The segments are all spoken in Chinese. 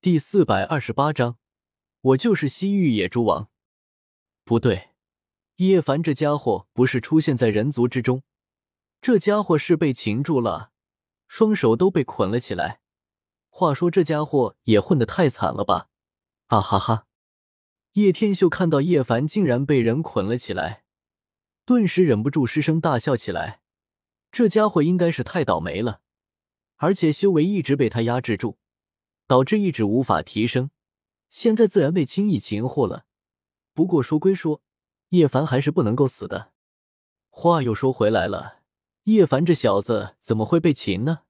第四百二十八章，我就是西域野猪王。不对，叶凡这家伙不是出现在人族之中，这家伙是被擒住了，双手都被捆了起来。话说这家伙也混得太惨了吧！啊哈哈！叶天秀看到叶凡竟然被人捆了起来，顿时忍不住失声大笑起来。这家伙应该是太倒霉了，而且修为一直被他压制住，导致一直无法提升，现在自然被轻易擒获了。不过说归说，叶凡还是不能够死的。话又说回来了，叶凡这小子怎么会被擒呢？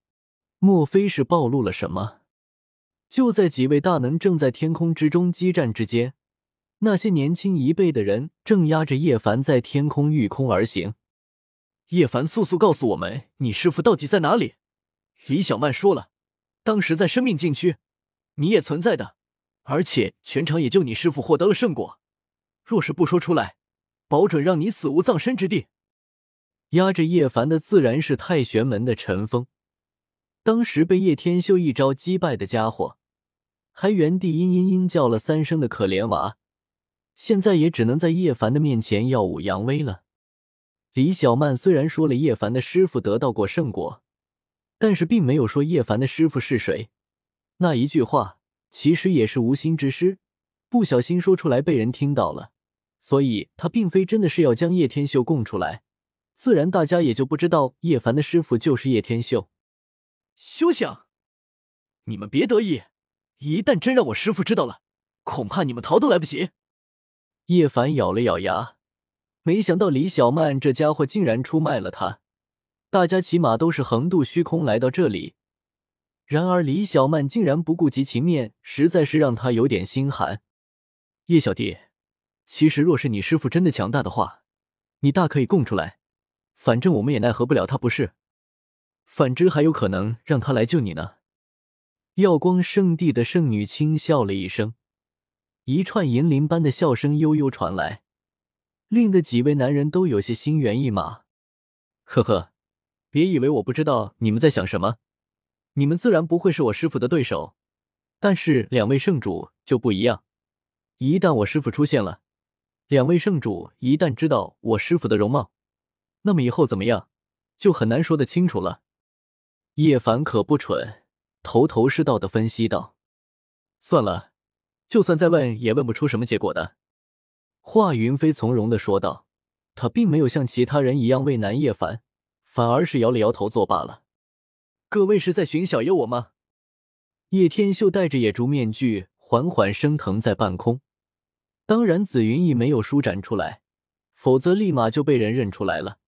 莫非是暴露了什么？就在几位大能正在天空之中激战之间，那些年轻一辈的人正压着叶凡在天空御空而行。叶凡，速速告诉我们，你师傅到底在哪里？李小曼说了，当时在生命禁区，你也存在的，而且全场也就你师傅获得了胜果。若是不说出来，保准让你死无葬身之地。压着叶凡的自然是太玄门的陈峰，当时被叶天秀一招击败的家伙，还原地嘤嘤嘤叫了三声的可怜娃，现在也只能在叶凡的面前耀武扬威了。李小曼虽然说了叶凡的师傅得到过圣果，但是并没有说叶凡的师傅是谁。那一句话其实也是无心之失，不小心说出来被人听到了，所以他并非真的是要将叶天秀供出来，自然大家也就不知道叶凡的师傅就是叶天秀。休想！你们别得意，一旦真让我师傅知道了，恐怕你们逃都来不及。叶凡咬了咬牙。没想到李小曼这家伙竟然出卖了他，大家起码都是横渡虚空来到这里，然而李小曼竟然不顾及情面，实在是让他有点心寒。叶小弟，其实若是你师傅真的强大的话，你大可以供出来，反正我们也奈何不了他，不是？反之还有可能让他来救你呢。耀光圣地的圣女轻笑了一声，一串银铃般的笑声悠悠传来。令得几位男人都有些心猿意马。呵呵，别以为我不知道你们在想什么。你们自然不会是我师傅的对手，但是两位圣主就不一样。一旦我师傅出现了，两位圣主一旦知道我师傅的容貌，那么以后怎么样，就很难说得清楚了。叶凡可不蠢，头头是道的分析道：“算了，就算再问，也问不出什么结果的。”华云飞从容的说道：“他并没有像其他人一样为难叶凡，反而是摇了摇头作罢了。”各位是在寻小优我吗？叶天秀戴着野猪面具，缓缓升腾在半空。当然，紫云翼没有舒展出来，否则立马就被人认出来了。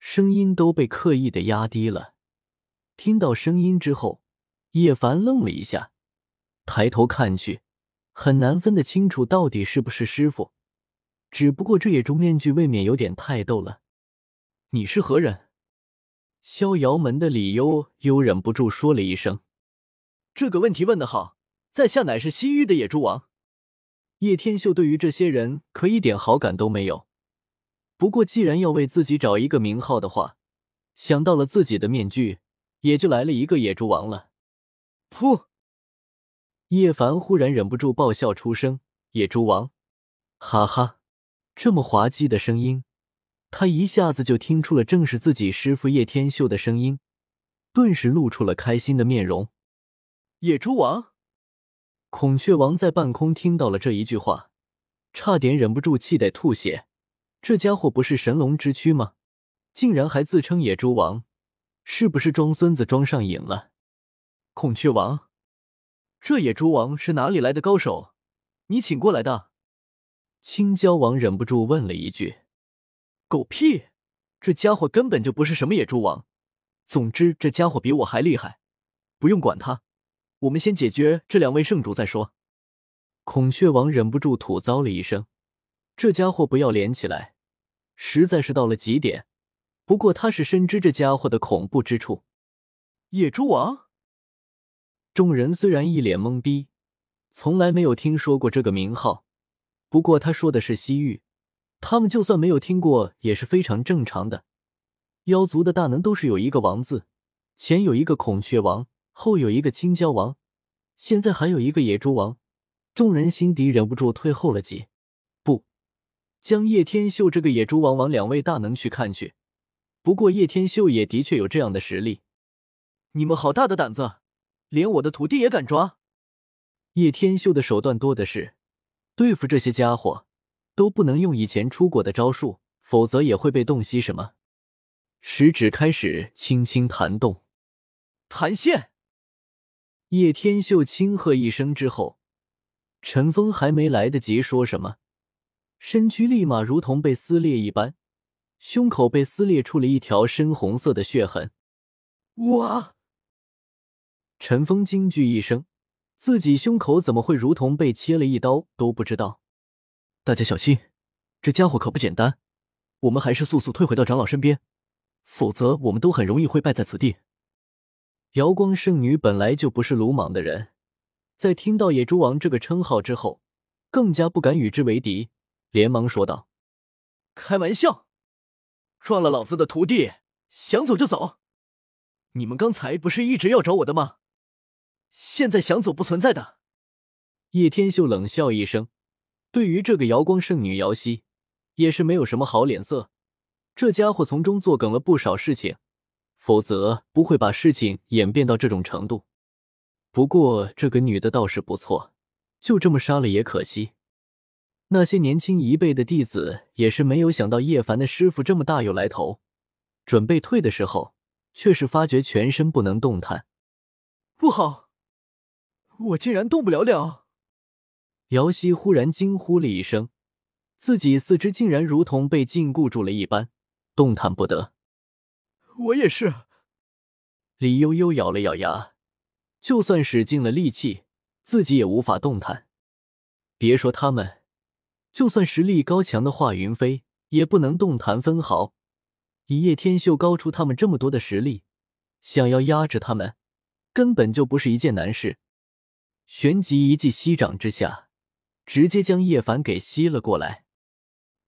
声音都被刻意的压低了。听到声音之后，叶凡愣了一下，抬头看去，很难分得清楚到底是不是师傅。只不过这野猪面具未免有点太逗了。你是何人？逍遥门的李悠悠忍不住说了一声：“这个问题问得好，在下乃是西域的野猪王。”叶天秀对于这些人可一点好感都没有。不过既然要为自己找一个名号的话，想到了自己的面具，也就来了一个野猪王了。噗！叶凡忽然忍不住爆笑出声：“野猪王，哈哈！”这么滑稽的声音，他一下子就听出了，正是自己师傅叶天秀的声音，顿时露出了开心的面容。野猪王，孔雀王在半空听到了这一句话，差点忍不住气得吐血。这家伙不是神龙之躯吗？竟然还自称野猪王，是不是装孙子装上瘾了？孔雀王，这野猪王是哪里来的高手？你请过来的？青椒王忍不住问了一句：“狗屁！这家伙根本就不是什么野猪王。总之，这家伙比我还厉害，不用管他。我们先解决这两位圣主再说。”孔雀王忍不住吐槽了一声：“这家伙不要脸起来，实在是到了极点。不过他是深知这家伙的恐怖之处。”野猪王，众人虽然一脸懵逼，从来没有听说过这个名号。不过他说的是西域，他们就算没有听过也是非常正常的。妖族的大能都是有一个王字，前有一个孔雀王，后有一个青蛟王，现在还有一个野猪王，众人心底忍不住退后了几步，将叶天秀这个野猪王往两位大能去看去。不过叶天秀也的确有这样的实力。你们好大的胆子，连我的徒弟也敢抓！叶天秀的手段多的是，对付这些家伙都不能用以前出过的招数，否则也会被洞悉。什么？食指开始轻轻弹动，弹线。叶天秀轻喝一声之后，陈峰还没来得及说什么，身躯立马如同被撕裂一般。胸口被撕裂出了一条深红色的血痕。哇！陈峰惊惧一声，自己胸口怎么会如同被切了一刀都不知道。大家小心，这家伙可不简单。我们还是速速退回到长老身边，否则我们都很容易会败在此地。瑶光圣女本来就不是鲁莽的人，在听到野猪王这个称号之后，更加不敢与之为敌，连忙说道：“开玩笑。”撞了老子的徒弟，想走就走！你们刚才不是一直要找我的吗？现在想走不存在的。叶天秀冷笑一声，对于这个瑶光圣女瑶溪，也是没有什么好脸色。这家伙从中作梗了不少事情，否则不会把事情演变到这种程度。不过这个女的倒是不错，就这么杀了也可惜。那些年轻一辈的弟子也是没有想到叶凡的师傅这么大有来头，准备退的时候，却是发觉全身不能动弹。不好，我竟然动不了了！姚希忽然惊呼了一声，自己四肢竟然如同被禁锢住了一般，动弹不得。我也是。李悠悠咬了咬牙，就算使尽了力气，自己也无法动弹。别说他们。就算实力高强的华云飞也不能动弹分毫。一叶天秀高出他们这么多的实力，想要压制他们，根本就不是一件难事。旋即一记吸掌之下，直接将叶凡给吸了过来。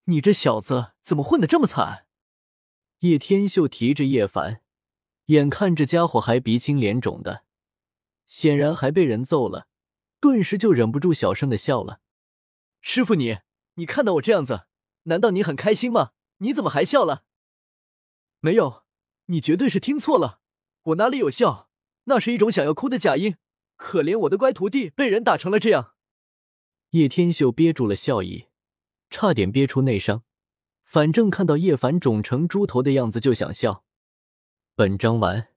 你这小子怎么混得这么惨？叶天秀提着叶凡，眼看这家伙还鼻青脸肿的，显然还被人揍了，顿时就忍不住小声的笑了。师傅你。你看到我这样子，难道你很开心吗？你怎么还笑了？没有，你绝对是听错了。我哪里有笑？那是一种想要哭的假音。可怜我的乖徒弟被人打成了这样。叶天秀憋住了笑意，差点憋出内伤。反正看到叶凡肿成猪头的样子就想笑。本章完。